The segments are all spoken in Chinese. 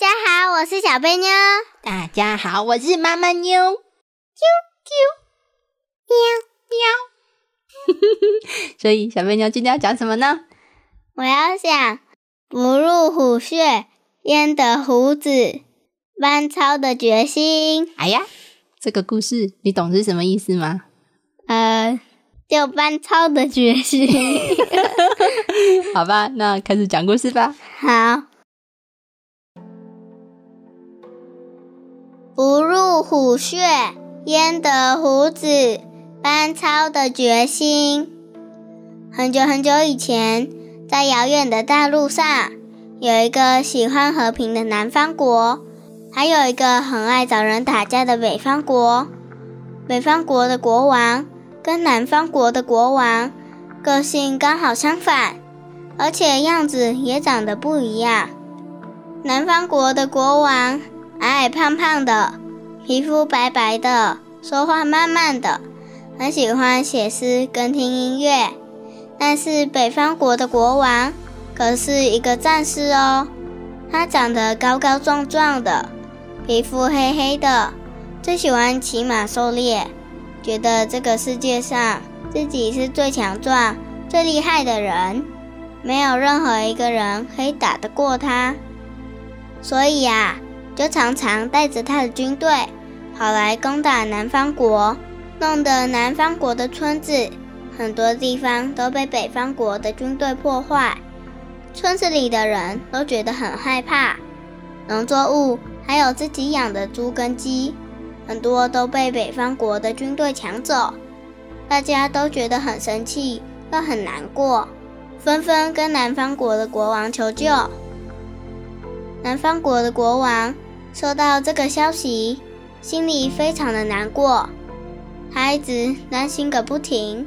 大家好，我是小贝妞。大家好，我是妈妈妞。啾啾，喵喵。所以小贝妞今天要讲什么呢？我要讲不入虎穴焉得虎子，班超的决心。哎呀，这个故事你懂是什么意思吗？呃，就班超的决心。好吧，那开始讲故事吧。好。不入虎穴，焉得虎子？班超的决心。很久很久以前，在遥远的大陆上，有一个喜欢和平的南方国，还有一个很爱找人打架的北方国。北方国的国王跟南方国的国王个性刚好相反，而且样子也长得不一样。南方国的国王。矮矮胖胖的，皮肤白白的，说话慢慢的，很喜欢写诗跟听音乐。但是北方国的国王可是一个战士哦，他长得高高壮壮的，皮肤黑黑的，最喜欢骑马狩猎，觉得这个世界上自己是最强壮、最厉害的人，没有任何一个人可以打得过他。所以呀。就常常带着他的军队跑来攻打南方国，弄得南方国的村子很多地方都被北方国的军队破坏，村子里的人都觉得很害怕，农作物还有自己养的猪跟鸡，很多都被北方国的军队抢走，大家都觉得很生气又很难过，纷纷跟南方国的国王求救。南方国的国王。收到这个消息，心里非常的难过，他一直担心个不停，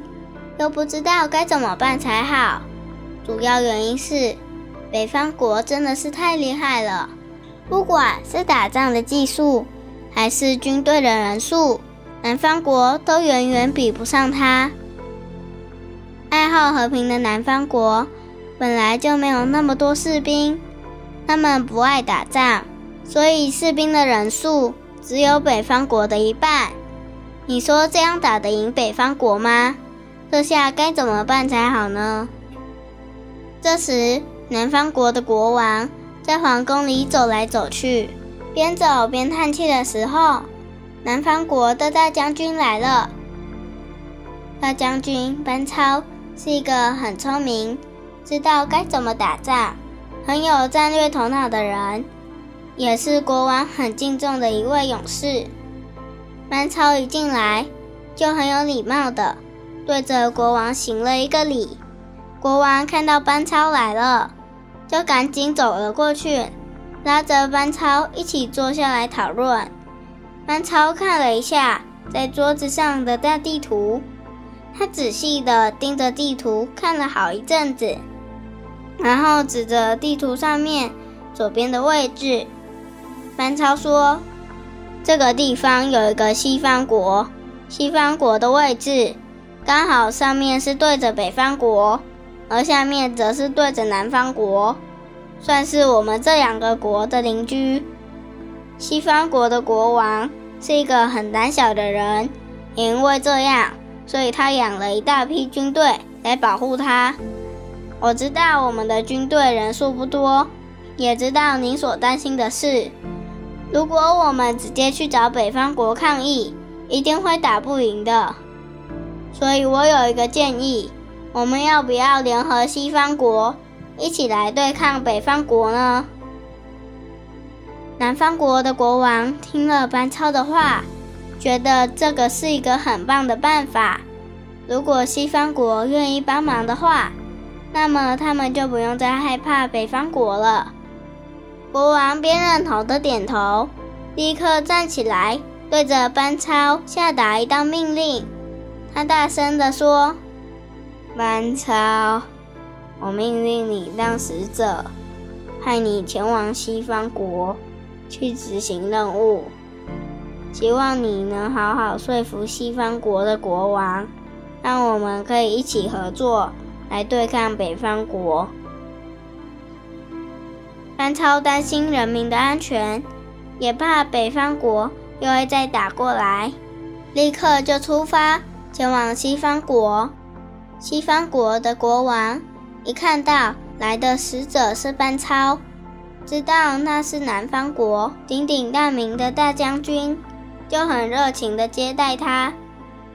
又不知道该怎么办才好。主要原因是北方国真的是太厉害了，不管是打仗的技术，还是军队的人数，南方国都远远比不上他。爱好和平的南方国本来就没有那么多士兵，他们不爱打仗。所以士兵的人数只有北方国的一半。你说这样打得赢北方国吗？这下该怎么办才好呢？这时，南方国的国王在皇宫里走来走去，边走边叹气的时候，南方国的大将军来了。大将军班超是一个很聪明、知道该怎么打仗、很有战略头脑的人。也是国王很敬重的一位勇士。班超一进来，就很有礼貌的对着国王行了一个礼。国王看到班超来了，就赶紧走了过去，拉着班超一起坐下来讨论。班超看了一下在桌子上的大地图，他仔细的盯着地图看了好一阵子，然后指着地图上面左边的位置。班超说：“这个地方有一个西方国，西方国的位置刚好上面是对着北方国，而下面则是对着南方国，算是我们这两个国的邻居。西方国的国王是一个很胆小的人，也因为这样，所以他养了一大批军队来保护他。我知道我们的军队人数不多，也知道您所担心的事。”如果我们直接去找北方国抗议，一定会打不赢的。所以我有一个建议，我们要不要联合西方国，一起来对抗北方国呢？南方国的国王听了班超的话，觉得这个是一个很棒的办法。如果西方国愿意帮忙的话，那么他们就不用再害怕北方国了。国王边认同的点头，立刻站起来，对着班超下达一道命令。他大声地说：“班超，我命令你当使者，派你前往西方国去执行任务。希望你能好好说服西方国的国王，让我们可以一起合作来对抗北方国。”班超担心人民的安全，也怕北方国又会再打过来，立刻就出发。前往西方国，西方国的国王一看到来的使者是班超，知道那是南方国鼎鼎大名的大将军，就很热情的接待他，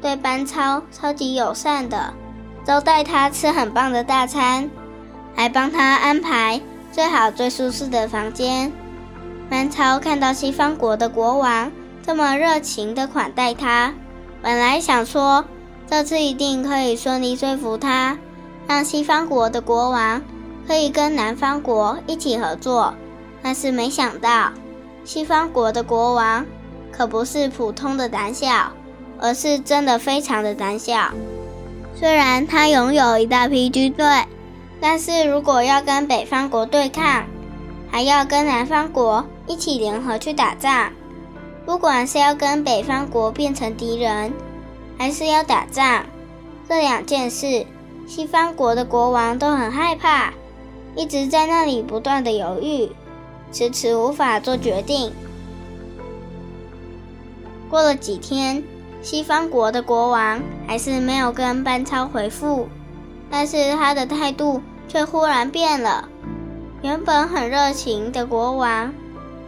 对班超超级友善的，招待他吃很棒的大餐，还帮他安排最好最舒适的房间。班超看到西方国的国王这么热情的款待他。本来想说，这次一定可以顺利说服他，让西方国的国王可以跟南方国一起合作。但是没想到，西方国的国王可不是普通的胆小，而是真的非常的胆小。虽然他拥有一大批军队，但是如果要跟北方国对抗，还要跟南方国一起联合去打仗。不管是要跟北方国变成敌人，还是要打仗，这两件事，西方国的国王都很害怕，一直在那里不断的犹豫，迟迟无法做决定。过了几天，西方国的国王还是没有跟班超回复，但是他的态度却忽然变了，原本很热情的国王，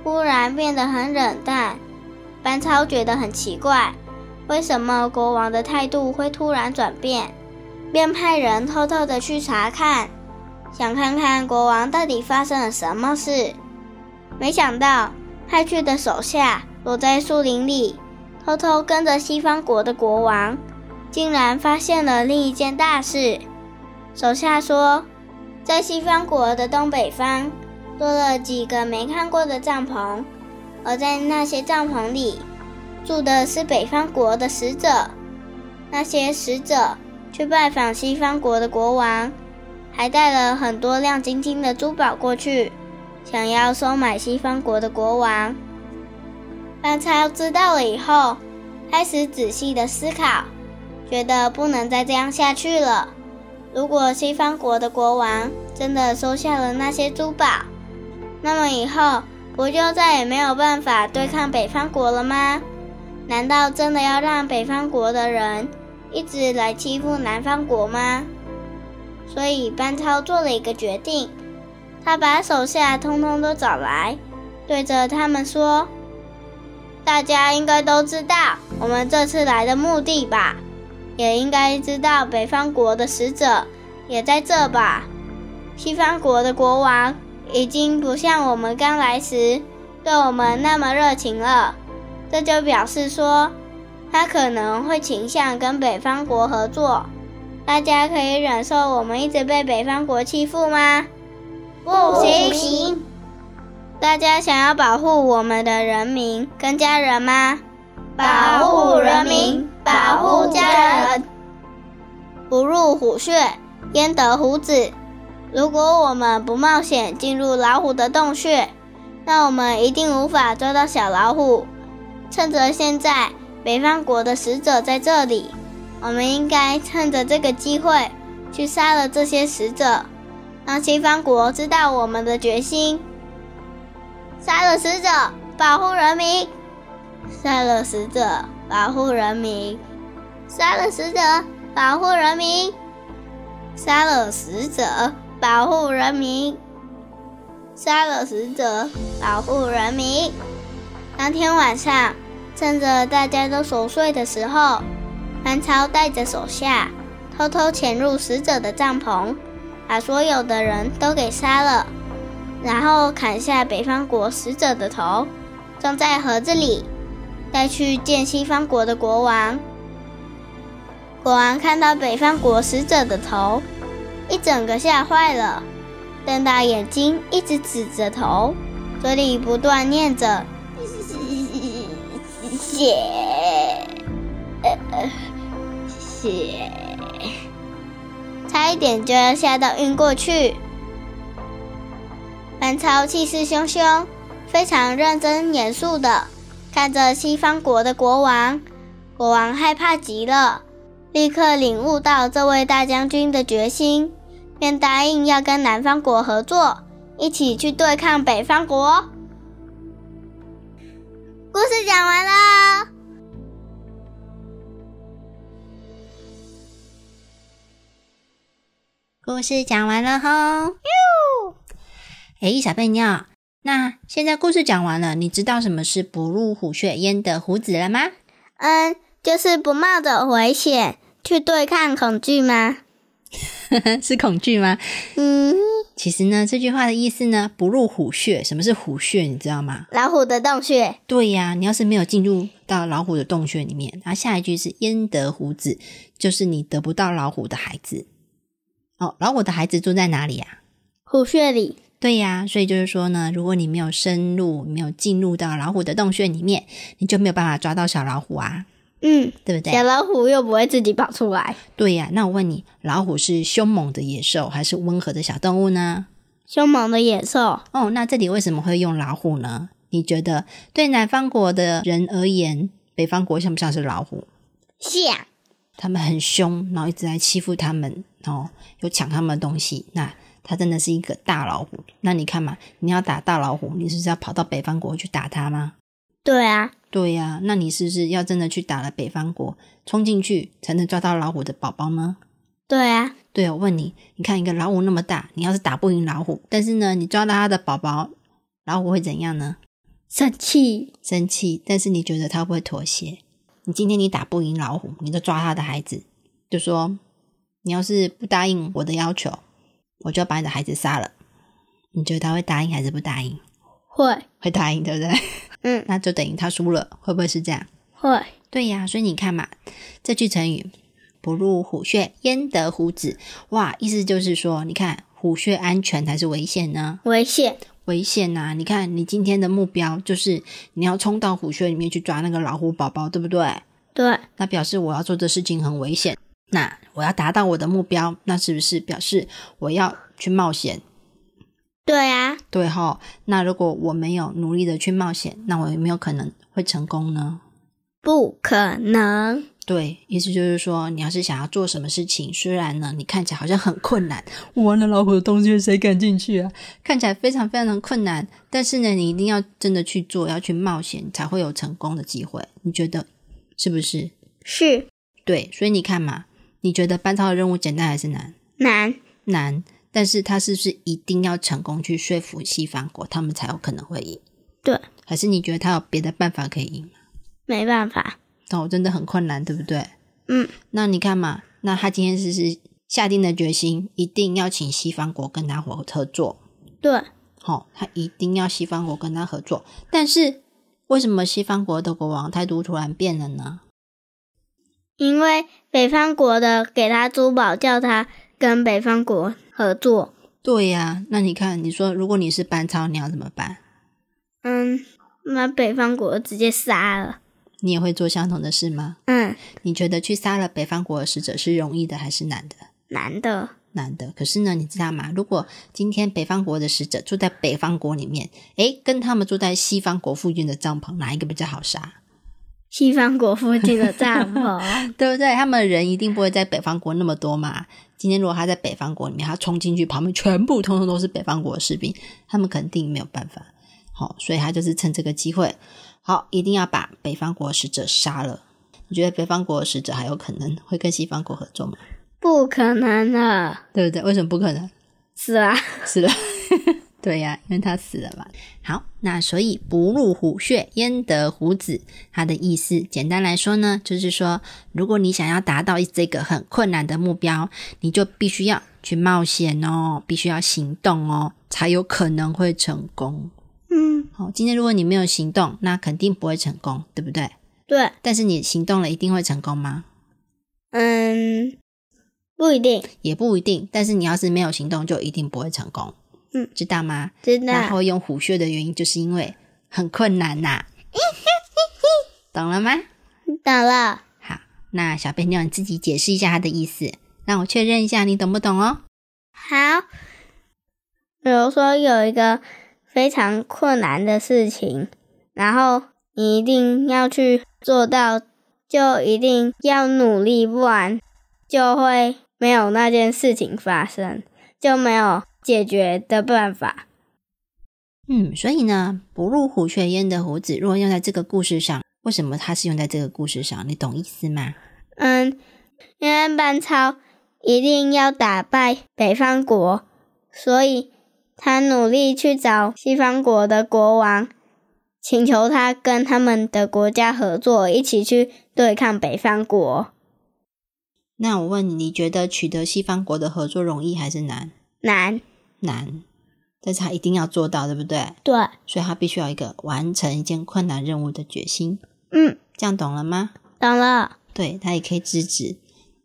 忽然变得很冷淡。班超觉得很奇怪，为什么国王的态度会突然转变？便派人偷偷的去查看，想看看国王到底发生了什么事。没想到派去的手下躲在树林里，偷偷跟着西方国的国王，竟然发现了另一件大事。手下说，在西方国的东北方多了几个没看过的帐篷。而在那些帐篷里，住的是北方国的使者。那些使者去拜访西方国的国王，还带了很多亮晶晶的珠宝过去，想要收买西方国的国王。班超知道了以后，开始仔细的思考，觉得不能再这样下去了。如果西方国的国王真的收下了那些珠宝，那么以后……不就再也没有办法对抗北方国了吗？难道真的要让北方国的人一直来欺负南方国吗？所以班超做了一个决定，他把手下通通都找来，对着他们说：“大家应该都知道我们这次来的目的吧？也应该知道北方国的使者也在这吧？西方国的国王。”已经不像我们刚来时对我们那么热情了，这就表示说，他可能会倾向跟北方国合作。大家可以忍受我们一直被北方国欺负吗？不行。大家想要保护我们的人民跟家人吗？保护人民，保护家人。不入虎穴，焉得虎子？如果我们不冒险进入老虎的洞穴，那我们一定无法抓到小老虎。趁着现在北方国的使者在这里，我们应该趁着这个机会去杀了这些使者，让西方国知道我们的决心。杀了使者，保护人民；杀了使者，保护人民；杀了使者，保护人民；杀了使者。保护人民，杀了使者，保护人民。当天晚上，趁着大家都熟睡的时候，班超带着手下偷偷潜入使者的帐篷，把所有的人都给杀了，然后砍下北方国使者的头，装在盒子里，带去见西方国的国王。国王看到北方国使者的头。一整个吓坏了，瞪大眼睛，一直指着头，嘴里不断念着“血，呃，血”，差一点就要吓到晕过去。班超气势汹汹，非常认真严肃的看着西方国的国王。国王害怕极了，立刻领悟到这位大将军的决心，便答应要跟南方国合作，一起去对抗北方国。故事讲完了，故事讲完了哈。哟，哎，小贝妞，那现在故事讲完了，你知道什么是不入虎穴焉得虎子了吗？嗯。就是不冒着危险去对抗恐惧吗？是恐惧吗？嗯，其实呢，这句话的意思呢，不入虎穴。什么是虎穴？你知道吗？老虎的洞穴。对呀，你要是没有进入到老虎的洞穴里面，然后下一句是焉得虎子，就是你得不到老虎的孩子。哦，老虎的孩子住在哪里呀？虎穴里。对呀，所以就是说呢，如果你没有深入，没有进入到老虎的洞穴里面，你就没有办法抓到小老虎啊。嗯，对不对？小老虎又不会自己跑出来。对呀，那我问你，老虎是凶猛的野兽还是温和的小动物呢？凶猛的野兽。哦，那这里为什么会用老虎呢？你觉得对南方国的人而言，北方国像不像是老虎？像。他们很凶，然后一直在欺负他们，然后又抢他们的东西。那它真的是一个大老虎。那你看嘛，你要打大老虎，你是要跑到北方国去打它吗？对啊。对呀，那你是不是要真的去打了北方国，冲进去才能抓到老虎的宝宝呢？对啊，对，我问你，你看一个老虎那么大，你要是打不赢老虎，但是呢，你抓到它的宝宝，老虎会怎样呢？生气，生气。但是你觉得它会妥协？你今天你打不赢老虎，你就抓他的孩子，就说你要是不答应我的要求，我就要把你的孩子杀了。你觉得他会答应还是不答应？会，会答应，对不对？嗯，那就等于他输了，会不会是这样？会，对呀。所以你看嘛，这句成语“不入虎穴，焉得虎子”，哇，意思就是说，你看虎穴安全还是危险呢？危险，危险呐！你看，你今天的目标就是你要冲到虎穴里面去抓那个老虎宝宝，对不对？对。那表示我要做的事情很危险。那我要达到我的目标，那是不是表示我要去冒险？对啊，对哈。那如果我没有努力的去冒险，那我有没有可能会成功呢？不可能。对，意思就是说，你要是想要做什么事情，虽然呢你看起来好像很困难，玩了老虎的东西谁敢进去啊？看起来非常非常的困难，但是呢，你一定要真的去做，要去冒险，才会有成功的机会。你觉得是不是？是。对，所以你看嘛，你觉得班超的任务简单还是难？难，难。但是他是不是一定要成功去说服西方国，他们才有可能会赢？对，还是你觉得他有别的办法可以赢吗？没办法，哦，真的很困难，对不对？嗯，那你看嘛，那他今天是是下定了决心，一定要请西方国跟他合合作。对，好，他一定要西方国跟他合作。但是为什么西方国的国王态度突然变了呢？因为北方国的给他珠宝，叫他跟北方国。合作，对呀，那你看，你说如果你是班超，你要怎么办？嗯，把北方国直接杀了。你也会做相同的事吗？嗯，你觉得去杀了北方国的使者是容易的还是难的？难的，难的。可是呢，你知道吗？如果今天北方国的使者住在北方国里面，诶，跟他们住在西方国附近的帐篷，哪一个比较好杀？西方国附近的帐篷，对不对？他们人一定不会在北方国那么多嘛。今天如果他在北方国里面，他冲进去，旁边全部通通都是北方国的士兵，他们肯定没有办法。好，所以他就是趁这个机会，好，一定要把北方国使者杀了。你觉得北方国的使者还有可能会跟西方国合作吗？不可能的，对不对？为什么不可能？死了，死了。对呀，因为他死了嘛。好，那所以不入虎穴，焉得虎子？它的意思，简单来说呢，就是说，如果你想要达到这个很困难的目标，你就必须要去冒险哦，必须要行动哦，才有可能会成功。嗯，好，今天如果你没有行动，那肯定不会成功，对不对？对。但是你行动了，一定会成功吗？嗯，不一定，也不一定。但是你要是没有行动，就一定不会成功。嗯，知道吗？知道。然后用虎穴的原因，就是因为很困难呐。懂了吗？懂了。好，那小贝妞你自己解释一下它的意思，让我确认一下你懂不懂哦。好，比如说有一个非常困难的事情，然后你一定要去做到，就一定要努力，不然就会没有那件事情发生，就没有解决的办法。嗯，所以呢，不入虎穴焉得虎子，如果用在这个故事上，为什么它是用在这个故事上？你懂意思吗？嗯，因为班超一定要打败北方国，所以他努力去找西方国的国王，请求他跟他们的国家合作，一起去对抗北方国。那我问你，你觉得取得西方国的合作容易还是难？难，难。但是他一定要做到，对不对？对，所以他必须要一个完成一件困难任务的决心。嗯，这样懂了吗？懂了。对他也可以制止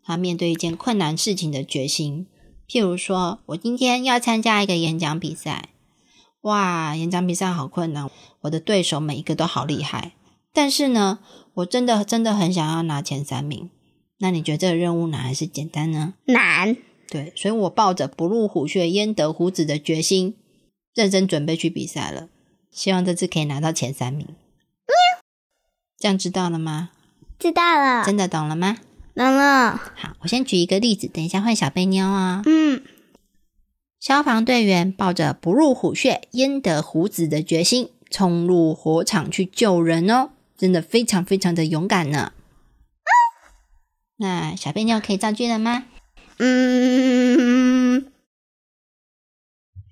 他面对一件困难事情的决心。譬如说，我今天要参加一个演讲比赛，哇，演讲比赛好困难，我的对手每一个都好厉害，但是呢，我真的真的很想要拿前三名。那你觉得这个任务难还是简单呢？难。对，所以我抱着不入虎穴焉得虎子的决心。认真准备去比赛了，希望这次可以拿到前三名。这样知道了吗？知道了。真的懂了吗？懂了。好，我先举一个例子，等一下换小贝妞啊。嗯，消防队员抱着不入虎穴焉得虎子的决心，冲入火场去救人哦，真的非常非常的勇敢呢。那小贝妞可以造句了吗？嗯。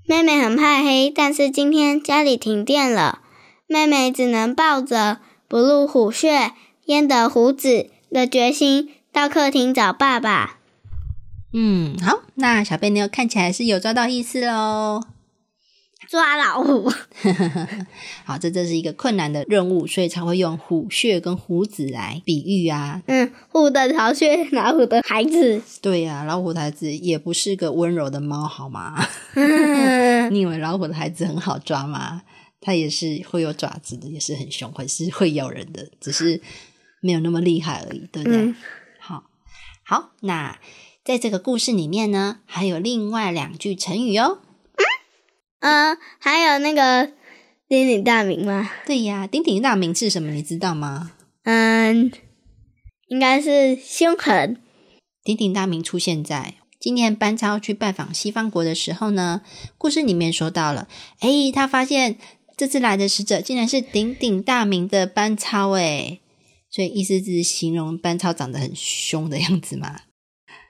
妹妹很怕黑，但是今天家里停电了，妹妹只能抱着不入虎穴焉得虎子的决心到客厅找爸爸。嗯，好，那小贝妞看起来是有抓到意思喽。抓老虎，好，这这是一个困难的任务，所以才会用虎穴跟虎子来比喻啊。嗯，虎的巢穴，老虎的孩子。对呀，老虎的孩子也不是个温柔的猫，好吗？你以为老虎的孩子很好抓吗？它也是会有爪子的，也是很凶，会是会咬人的，只是没有那么厉害而已，对不对？好，好，那在这个故事里面呢，还有另外两句成语哦。嗯，还有那个鼎鼎大名吗？对呀，鼎鼎大名是什么？你知道吗？嗯，应该是凶狠。鼎鼎大名出现在今年班超去拜访西方国的时候呢。故事里面说到了，哎，他发现这次来的使者竟然是鼎鼎大名的班超，哎，所以意思是形容班超长得很凶的样子吗？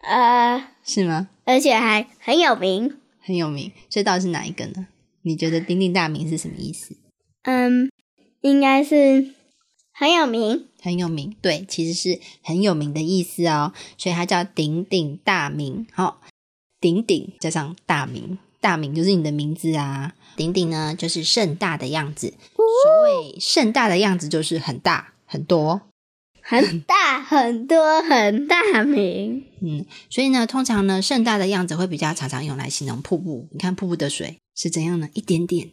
呃，是吗？而且还很有名。很有名，所以到底是哪一个呢？你觉得鼎鼎大名是什么意思？嗯，应该是很有名，很有名。对，其实是很有名的意思哦，所以它叫鼎鼎大名。好，鼎鼎加上大名，大名就是你的名字啊。鼎鼎呢，就是盛大的样子。所谓盛大的样子，就是很大很多。很大很多很大名，嗯，所以呢，通常呢，盛大的样子会比较常常用来形容瀑布。你看瀑布的水是怎样呢？一点点，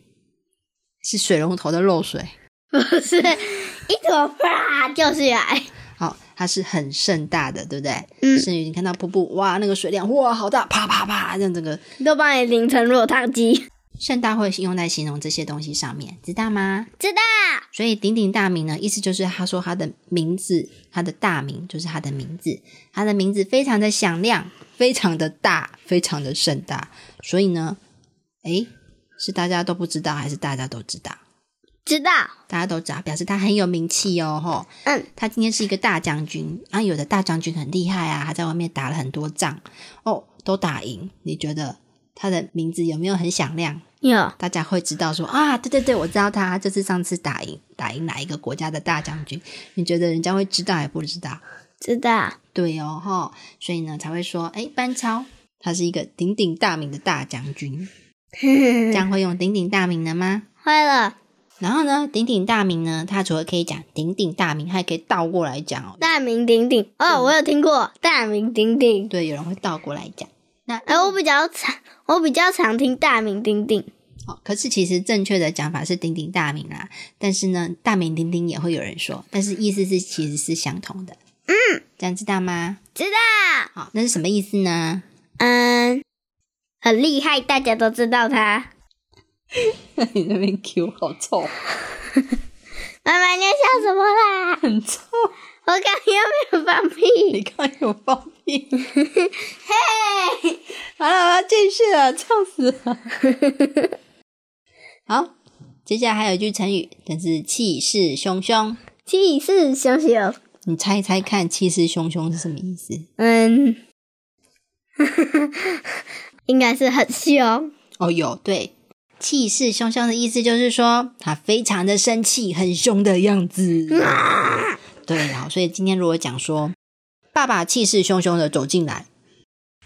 是水龙头的漏水，不是一坨啪掉下来。好，它是很盛大的，对不对？嗯，甚至你看到瀑布，哇，那个水量哇，好大，啪啪啪，这样整个都把你淋成落汤鸡。盛大会用在形容这些东西上面，知道吗？知道。所以鼎鼎大名呢，意思就是他说他的名字，他的大名就是他的名字，他的名字非常的响亮，非常的大，非常的盛大。所以呢，诶，是大家都不知道，还是大家都知道？知道，大家都知道，表示他很有名气哦，吼。嗯，他今天是一个大将军，啊，有的大将军很厉害啊，他在外面打了很多仗，哦，都打赢。你觉得他的名字有没有很响亮？有，大家会知道说啊，对对对，我知道他就是上次打赢打赢哪一个国家的大将军。你觉得人家会知道还不知道？知道，对哦，哈，所以呢才会说，哎，班超他是一个鼎鼎大名的大将军，这样会用鼎鼎大名的吗？会了。然后呢，鼎鼎大名呢，它除了可以讲鼎鼎大名，还可以倒过来讲哦。大名鼎鼎哦，我有听过大名鼎鼎。对，有人会倒过来讲。那哎，我比较常，我比较常听大名鼎鼎。哦，可是其实正确的讲法是鼎鼎大名啦。但是呢，大名鼎鼎也会有人说，但是意思是其实是相同的。嗯，这样知道吗？知道。好，那是什么意思呢？嗯，很厉害，大家都知道他。你那边 Q 好臭，妈妈你在笑什么啦？很臭。我刚又没有放屁，你刚有放屁。嘿，好了，我要继续了，臭死了。好，接下来还有一句成语，但是气势汹汹。气势汹汹，你猜一猜看，气势汹汹是什么意思？嗯，应该是很凶。哦，有对。气势汹汹的意思就是说，他非常的生气，很凶的样子。对，好，所以今天如果讲说，爸爸气势汹汹的走进来，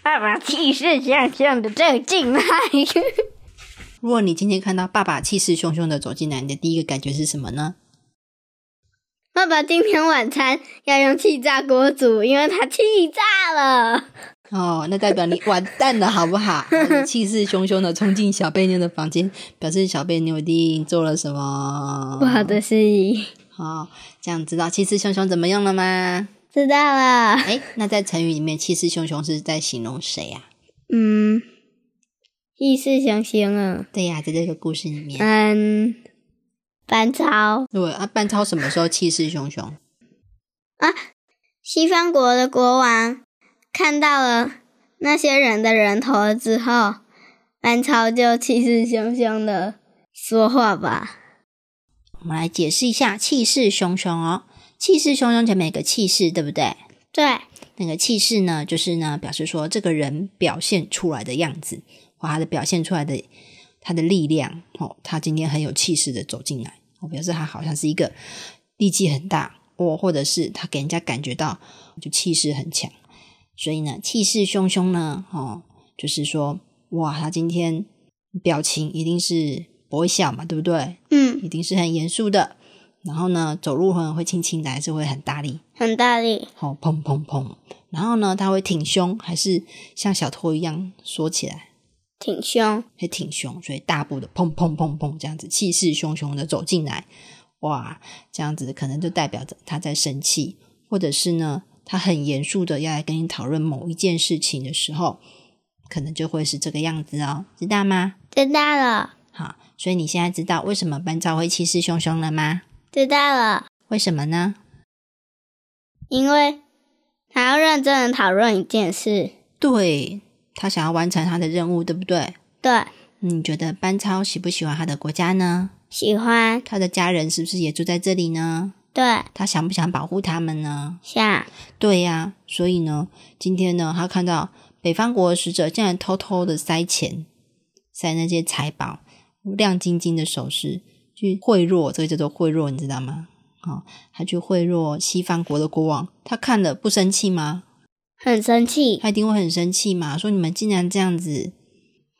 爸爸气势汹汹的走进来。如果你今天看到爸爸气势汹汹的走进来，你的第一个感觉是什么呢？爸爸今天晚餐要用气炸锅煮，因为他气炸了。哦，那代表你完蛋了，好不好？气势汹汹的冲进小贝妞的房间，表示小贝妞一定做了什么不好的事。好，这样知道气势汹汹怎么用了吗？知道了。哎，那在成语里面，气势汹汹是在形容谁呀？嗯，气势汹汹啊。对呀，在这个故事里面，嗯，班超。对啊，班超什么时候气势汹汹？啊，西方国的国王。看到了那些人的人头之后，班超就气势汹汹的说话吧。我们来解释一下气势汹汹哦。气势汹汹前面有个气势，对不对？对。那个气势呢，就是呢，表示说这个人表现出来的样子，或他的表现出来的他的力量。哦，他今天很有气势的走进来，我表示他好像是一个力气很大，哦或者是他给人家感觉到就气势很强。所以呢，气势汹汹呢，哦，就是说，哇，他今天表情一定是不会笑嘛，对不对？嗯，一定是很严肃的。然后呢，走路可能会轻轻的，还是会很大力？很大力。好，砰砰砰。然后呢，他会挺胸，还是像小偷一样缩起来？挺胸，会挺胸。所以大步的砰砰砰砰这样子，气势汹汹的走进来。哇，这样子可能就代表着他在生气，或者是呢？他很严肃的要来跟你讨论某一件事情的时候，可能就会是这个样子哦，知道吗？知道了。好，所以你现在知道为什么班超会气势汹汹了吗？知道了。为什么呢？因为他要认真的讨论一件事。对他想要完成他的任务，对不对？对。你觉得班超喜不喜欢他的国家呢？喜欢。他的家人是不是也住在这里呢？对他想不想保护他们呢？想。对呀，所以呢，今天呢，他看到北方国的使者竟然偷偷的塞钱，塞那些财宝、亮晶晶的首饰去贿赂，这个叫做贿赂，你知道吗？好，他去贿赂西方国的国王，他看了不生气吗？很生气，他一定会很生气嘛。说你们竟然这样子，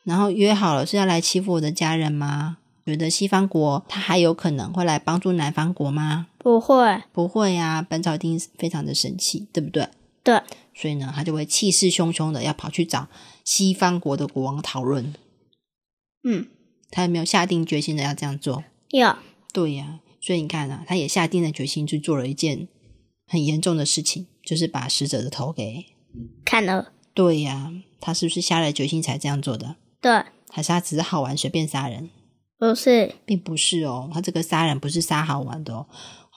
然后约好了是要来欺负我的家人吗？觉得西方国他还有可能会来帮助南方国吗？不会，不会啊！本草一定非常的生气，对不对？对，所以呢，他就会气势汹汹的要跑去找西方国的国王讨论。嗯，他有没有下定决心的要这样做？有。对呀，所以你看啊，他也下定了决心去做了一件很严重的事情，就是把死者的头给砍了。对呀，他是不是下了决心才这样做的？对，还是他只是好玩随便杀人？不是，并不是哦，他这个杀人不是杀好玩的哦，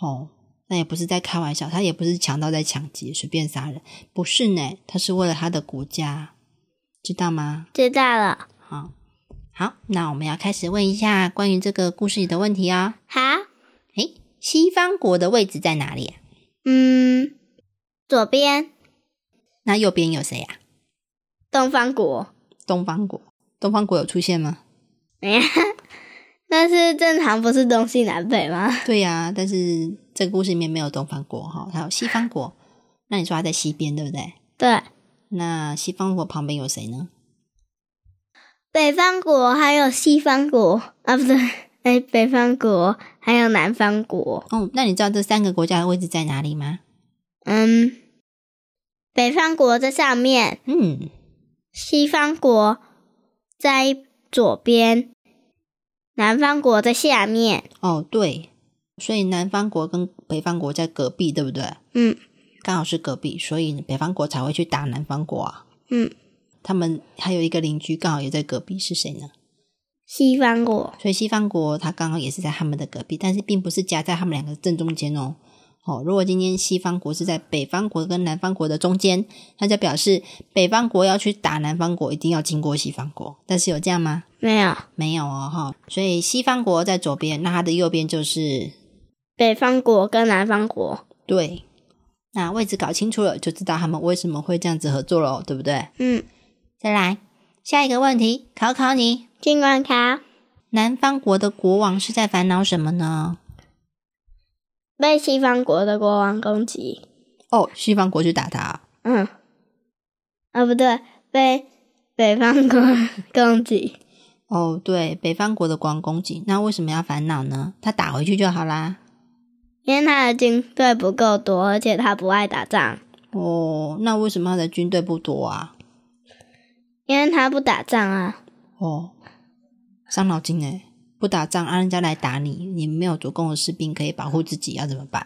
哦，那也不是在开玩笑，他也不是强盗在抢劫，随便杀人，不是呢，他是为了他的国家，知道吗？知道了。好，好，那我们要开始问一下关于这个故事里的问题哦。好，诶，西方国的位置在哪里？嗯，左边。那右边有谁呀？东方国。东方国，东方国有出现吗？没有。但是正常不是东西南北吗？对呀，但是这个故事里面没有东方国哈，还有西方国。那你说它在西边对不对？对。那西方国旁边有谁呢？北方国还有西方国啊，不对，哎，北方国还有南方国。哦，那你知道这三个国家的位置在哪里吗？嗯，北方国在上面，嗯，西方国在左边，南方国在下面。哦，对，所以南方国跟北方国在隔壁，对不对？嗯刚好是隔壁，所以北方国才会去打南方国啊。嗯，他们还有一个邻居刚好也在隔壁，是谁呢？西方国。所以西方国它刚好也是在他们的隔壁，但是并不是夹在他们两个正中间哦。哦，如果今天西方国是在北方国跟南方国的中间，那就表示北方国要去打南方国，一定要经过西方国。但是有这样吗？没有，没有哦，哈。所以西方国在左边，那它的右边就是北方国跟南方国。对。那位置搞清楚了，就知道他们为什么会这样子合作了，对不对？嗯，再来下一个问题，考考你：尽管考南方国的国王是在烦恼什么呢？被西方国的国王攻击。哦，西方国去打他。嗯，啊不对，被北方国攻击。哦，对，北方国的国王攻击，那为什么要烦恼呢？他打回去就好啦。因为他的军队不够多，而且他不爱打仗。哦，那为什么他的军队不多啊？因为他不打仗啊。哦，伤脑筋诶，不打仗，让人家来打你，你没有足够的士兵可以保护自己，要怎么办？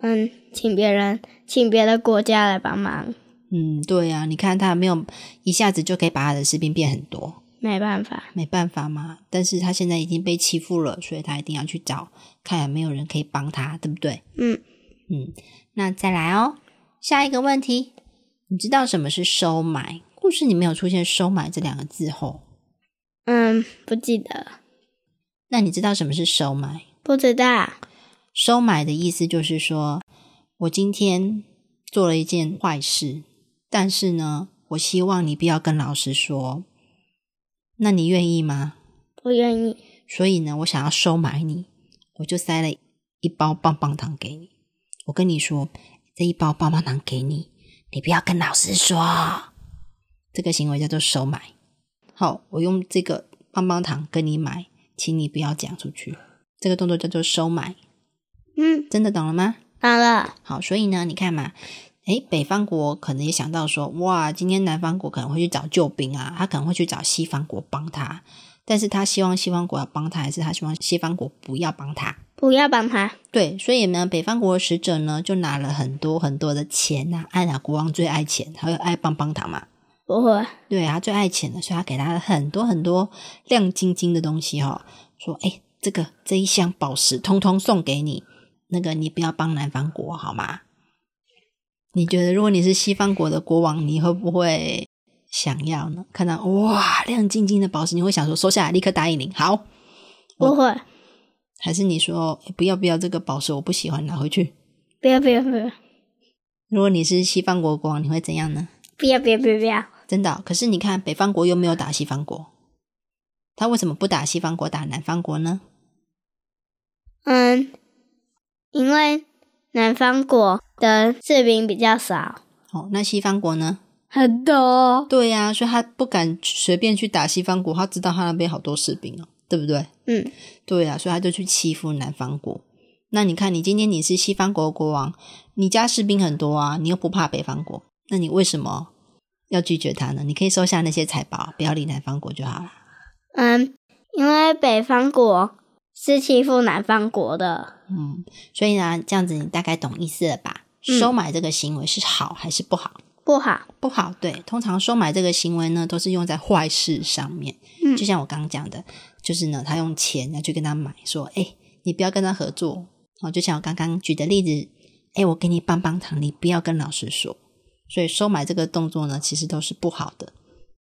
嗯，请别人，请别的国家来帮忙。嗯，对呀、你看他没有一下子就可以把他的士兵变很多，没办法，没办法嘛。但是他现在已经被欺负了，所以他一定要去找，看有没有人可以帮他，对不对？嗯，嗯，那再来哦，下一个问题，你知道什么是收买？故事里没有出现“收买”这两个字后，嗯，不记得，那你知道什么是收买？不知道。收买的意思就是说，我今天做了一件坏事，但是呢，我希望你不要跟老师说。那你愿意吗？不愿意。所以呢，我想要收买你，我就塞了一包棒棒糖给你。我跟你说，这一包棒棒糖给你，你不要跟老师说。这个行为叫做收买。好，我用这个棒棒糖跟你买，请你不要讲出去。这个动作叫做收买。嗯，真的懂了吗？懂了。好，所以呢，你看嘛，诶，北方国可能也想到说，哇，今天南方国可能会去找救兵啊，他可能会去找西方国帮他，但是他希望西方国要帮他，还是他希望西方国不要帮他？不要帮他。对，所以呢，北方国的使者呢，就拿了很多很多的钱呐、按啊，国王最爱钱，还有爱棒棒糖嘛，不会。对他最爱钱的，所以他给他了很多很多亮晶晶的东西哈、说，诶，这个这一箱宝石通通送给你，那个你不要帮南方国好吗？你觉得如果你是西方国的国王，你会不会想要呢？看到哇亮晶晶的宝石，你会想说收下来，立刻答应你。好，不会。还是你说不要不要这个宝石我不喜欢，拿回去？不要不要不要如果你是西方国国王，你会怎样呢？不要不要不要不要。真的哦、可是你看北方国又没有打西方国，他为什么不打西方国，打南方国呢？嗯，因为南方国的士兵比较少，哦，那西方国呢？很多。对呀、所以他不敢随便去打西方国，他知道他那边好多士兵哦，对不对？嗯，对呀、所以他就去欺负南方国。那你看，你今天你是西方国的国王，你家士兵很多啊，你又不怕北方国，那你为什么要拒绝他呢？你可以收下那些财宝，不要理南方国就好了。嗯，因为北方国是欺负南方国的。嗯，所以呢，这样子你大概懂意思了吧？嗯收买这个行为是好还是不好？不好。不好，对，通常收买这个行为呢，都是用在坏事上面。嗯就像我刚刚讲的，就是呢，他用钱要去跟他买，说，哎，你不要跟他合作。哦，就像我刚刚举的例子，哎，我给你棒棒糖，你不要跟老师说。所以收买这个动作呢，其实都是不好的，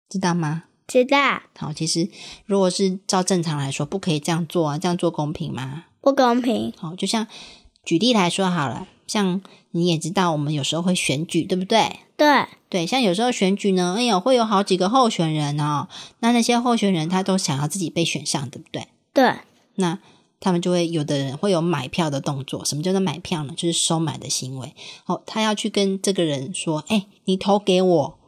知道吗？知道好，其实如果是照正常来说，不可以这样做啊，这样做公平吗？不公平。好，就像举例来说好了，像你也知道，我们有时候会选举，对不对？对，对，像有时候选举呢，哎呦，会有好几个候选人哦，那那些候选人他都想要自己被选上，对不对？对，那他们就会有的人会有买票的动作。什么叫做买票呢？就是收买的行为。哦，他要去跟这个人说：“哎，你投给我，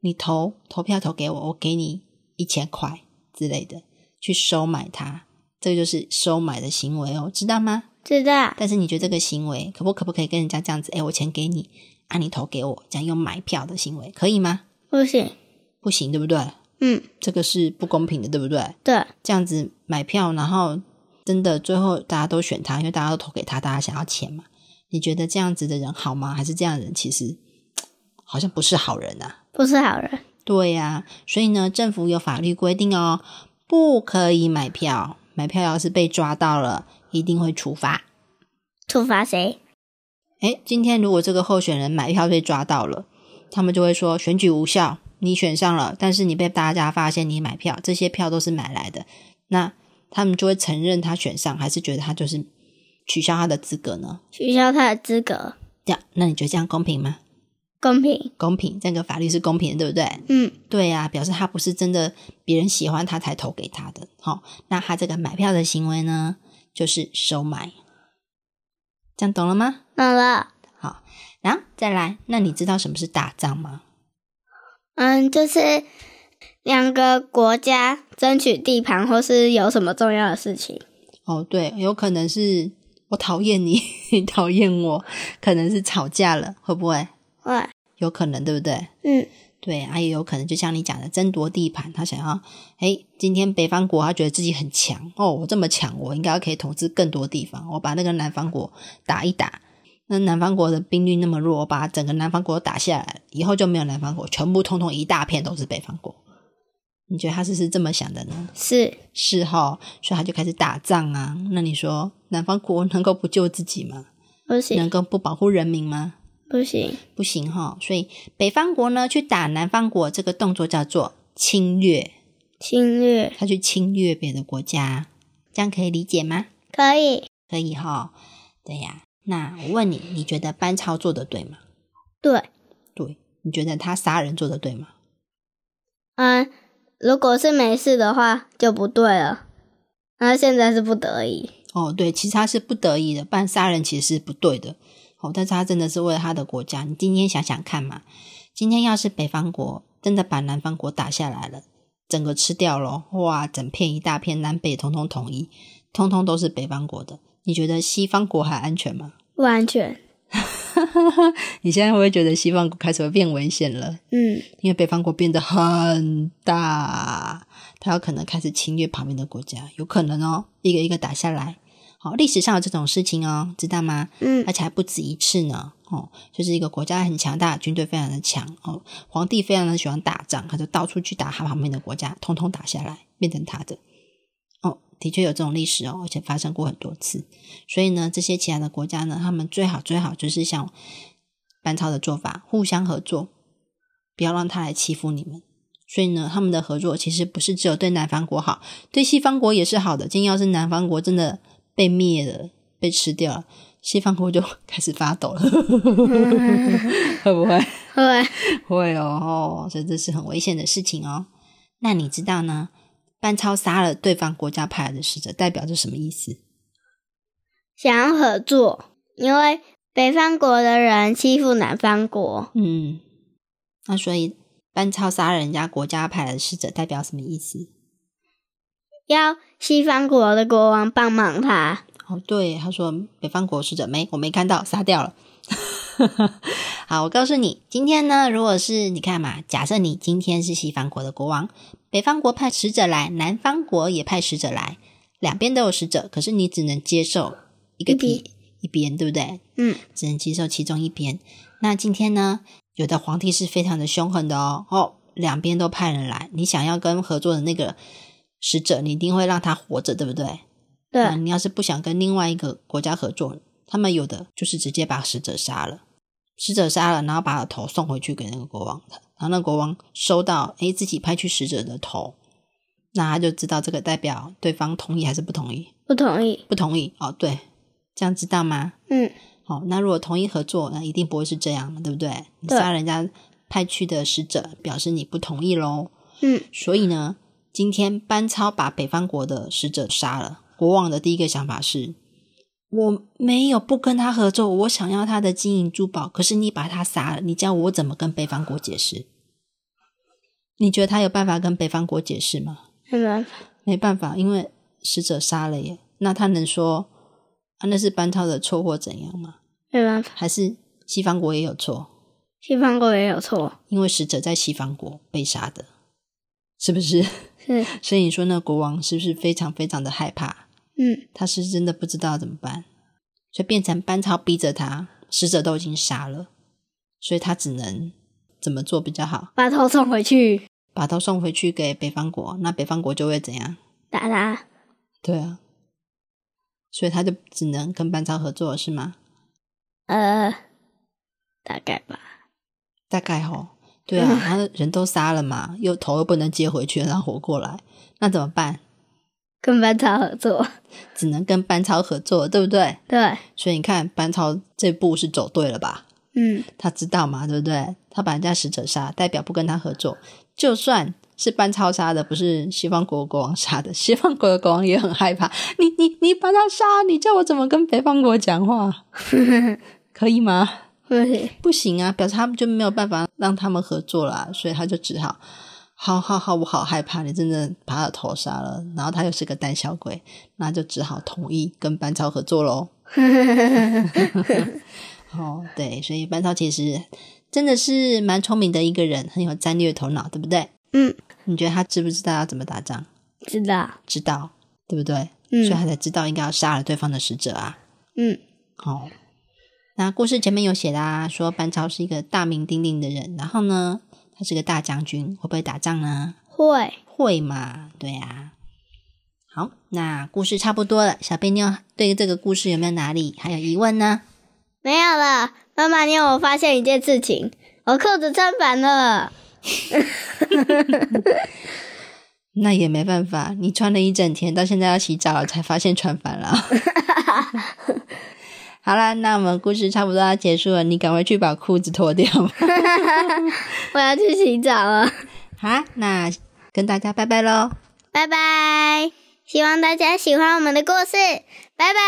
你投投票投给我，我给你一千块之类的，去收买他。”这个就是收买的行为哦，知道吗？知道。但是你觉得这个行为可不可不可以跟人家这样子？哎，我钱给你，啊，你投给我，这样用买票的行为可以吗？不行，不行，对不对？嗯，这个是不公平的，对不对？对。这样子买票，然后真的最后大家都选他，因为大家都投给他，大家想要钱嘛。你觉得这样子的人好吗？还是这样的人其实好像不是好人啊？不是好人。对呀，所以呢，政府有法律规定哦，不可以买票。买票要是被抓到了，一定会处罚。处罚谁？哎，今天如果这个候选人买票被抓到了，他们就会说选举无效。你选上了，但是你被大家发现你买票，这些票都是买来的，那他们就会承认他选上，还是觉得他就是取消他的资格呢？取消他的资格。这样，那你觉得这样公平吗？公平，公平，这个法律是公平的，对不对？嗯，对呀，表示他不是真的别人喜欢他才投给他的。好，那他这个买票的行为呢，就是收买，这样懂了吗？懂了。好，然后再来，那你知道什么是打仗吗？嗯，就是两个国家争取地盘，或是有什么重要的事情。哦，对，有可能是我讨厌你，你 讨厌我，可能是吵架了，会不会？会，有可能，对不对？嗯，对，啊也有可能，就像你讲的，争夺地盘，他想要，哎，今天北方国他觉得自己很强，哦，我这么强，我应该可以统治更多地方，我把那个南方国打一打。那南方国的兵力那么弱，我把整个南方国打下来，以后就没有南方国，全部通通一大片都是北方国。你觉得他是是这么想的呢？是是哈，所以他就开始打仗啊。那你说南方国能够不救自己吗？不行，能够不保护人民吗？不行，不行哈。所以北方国呢去打南方国，这个动作叫做侵略。侵略，他去侵略别的国家，这样可以理解吗？可以，可以哈。对呀。那我问你，你觉得班超做的对吗？对，对，你觉得他杀人做的对吗？嗯，如果是没事的话就不对了。那现在是不得已。哦，对，其实他是不得已的，不然杀人其实是不对的。哦，但是他真的是为了他的国家。你今天想想看嘛，今天要是北方国真的把南方国打下来了，整个吃掉了，哇，整片一大片南北通通统一，通通都是北方国的。你觉得西方国还安全吗？不安全。你现在会不会觉得西方国开始会变危险了？嗯，因为北方国变得很大，它有可能开始侵略旁边的国家，有可能哦，一个一个打下来。好，历史上有这种事情哦，知道吗？嗯，而且还不止一次呢。哦，就是一个国家很强大，军队非常的强哦，皇帝非常的喜欢打仗，他就到处去打他旁边的国家，通通打下来，变成他的。的确有这种历史哦，而且发生过很多次。所以呢，这些其他的国家呢，他们最好最好就是像班超的做法，互相合作，不要让他来欺负你们。所以呢，他们的合作其实不是只有对南方国好，对西方国也是好的。今天要是南方国真的被灭了、被吃掉了，西方国就 开始发抖了，会不会？会会哦，所以这是很危险的事情哦。那你知道呢？班超杀了对方国家派来的使者，代表着什么意思？想要合作，因为北方国的人欺负南方国。嗯，那所以班超杀人家国家派来的使者，代表什么意思？要西方国的国王帮忙他。哦，对，他说北方国使者没，我没看到，杀掉了。好，我告诉你，今天呢，如果是你看嘛，假设你今天是西方国的国王，北方国派使者来，南方国也派使者来，两边都有使者，可是你只能接受一个体一边，对不对？嗯，只能接受其中一边。那今天呢，有的皇帝是非常的凶狠的哦，哦，两边都派人来，你想要跟合作的那个使者，你一定会让他活着，对不对？对。你要是不想跟另外一个国家合作，他们有的就是直接把使者杀了。使者杀了，然后把头送回去给那个国王，然后那国王收到，诶，自己派去使者的头，那他就知道这个代表对方同意还是不同意？不同意，不同意。哦，对，这样知道吗？嗯，好，那如果同意合作，那一定不会是这样，对不对？你杀人家派去的使者，表示你不同意喽。嗯，所以呢，今天班超把北方国的使者杀了，国王的第一个想法是。我没有不跟他合作，我想要他的金银珠宝，可是你把他杀了，你叫我怎么跟北方国解释？你觉得他有办法跟北方国解释吗？没办法，没办法，因为使者杀了耶，那他能说啊那是班超的错或怎样吗？没办法，还是西方国也有错？西方国也有错，因为使者在西方国被杀的，是不是？是，所以你说那国王是不是非常非常的害怕？嗯，他是真的不知道怎么办，所以变成班超逼着他，死者都已经杀了，所以他只能怎么做比较好？把头送回去，把头送回去给北方国，那北方国就会怎样？打他。对啊，所以他就只能跟班超合作，是吗？呃，大概吧。大概吼，对啊，他人都杀了嘛，又头又不能接回去，然后活过来，那怎么办？跟班超合作，只能跟班超合作，对不对？对，所以你看，班超这步是走对了吧？嗯，他知道嘛，对不对？他把人家使者杀，代表不跟他合作。就算是班超杀的，不是西方国国王杀的，西方国的国王也很害怕。你你你把他杀，你叫我怎么跟北方国讲话？可以吗？不行，不行啊，表示他们就没有办法让他们合作啦，所以他就只好，好好好，我好害怕你真的把他的头杀了，然后他又是个胆小鬼，那就只好同意跟班超合作喽。哦，对，所以班超其实真的是蛮聪明的一个人，很有战略头脑，对不对？嗯，你觉得他知不知道要怎么打仗？知道，知道，对不对？嗯所以他才知道应该要杀了对方的使者啊。嗯，哦，那故事前面有写啦，说班超是一个大名鼎鼎的人，然后呢，他是个大将军，会不会打仗呢？会，会嘛，对啊、好，那故事差不多了，小贝妞对这个故事有没有哪里还有疑问呢？没有了。妈妈，你有我发现一件事情，我裤子穿反了。那也没办法，你穿了一整天，到现在要洗澡了才发现穿反了。好啦，那我们故事差不多要结束了，你赶快去把裤子脱掉。我要去洗澡了。好，那跟大家拜拜喽！拜拜，希望大家喜欢我们的故事，拜拜。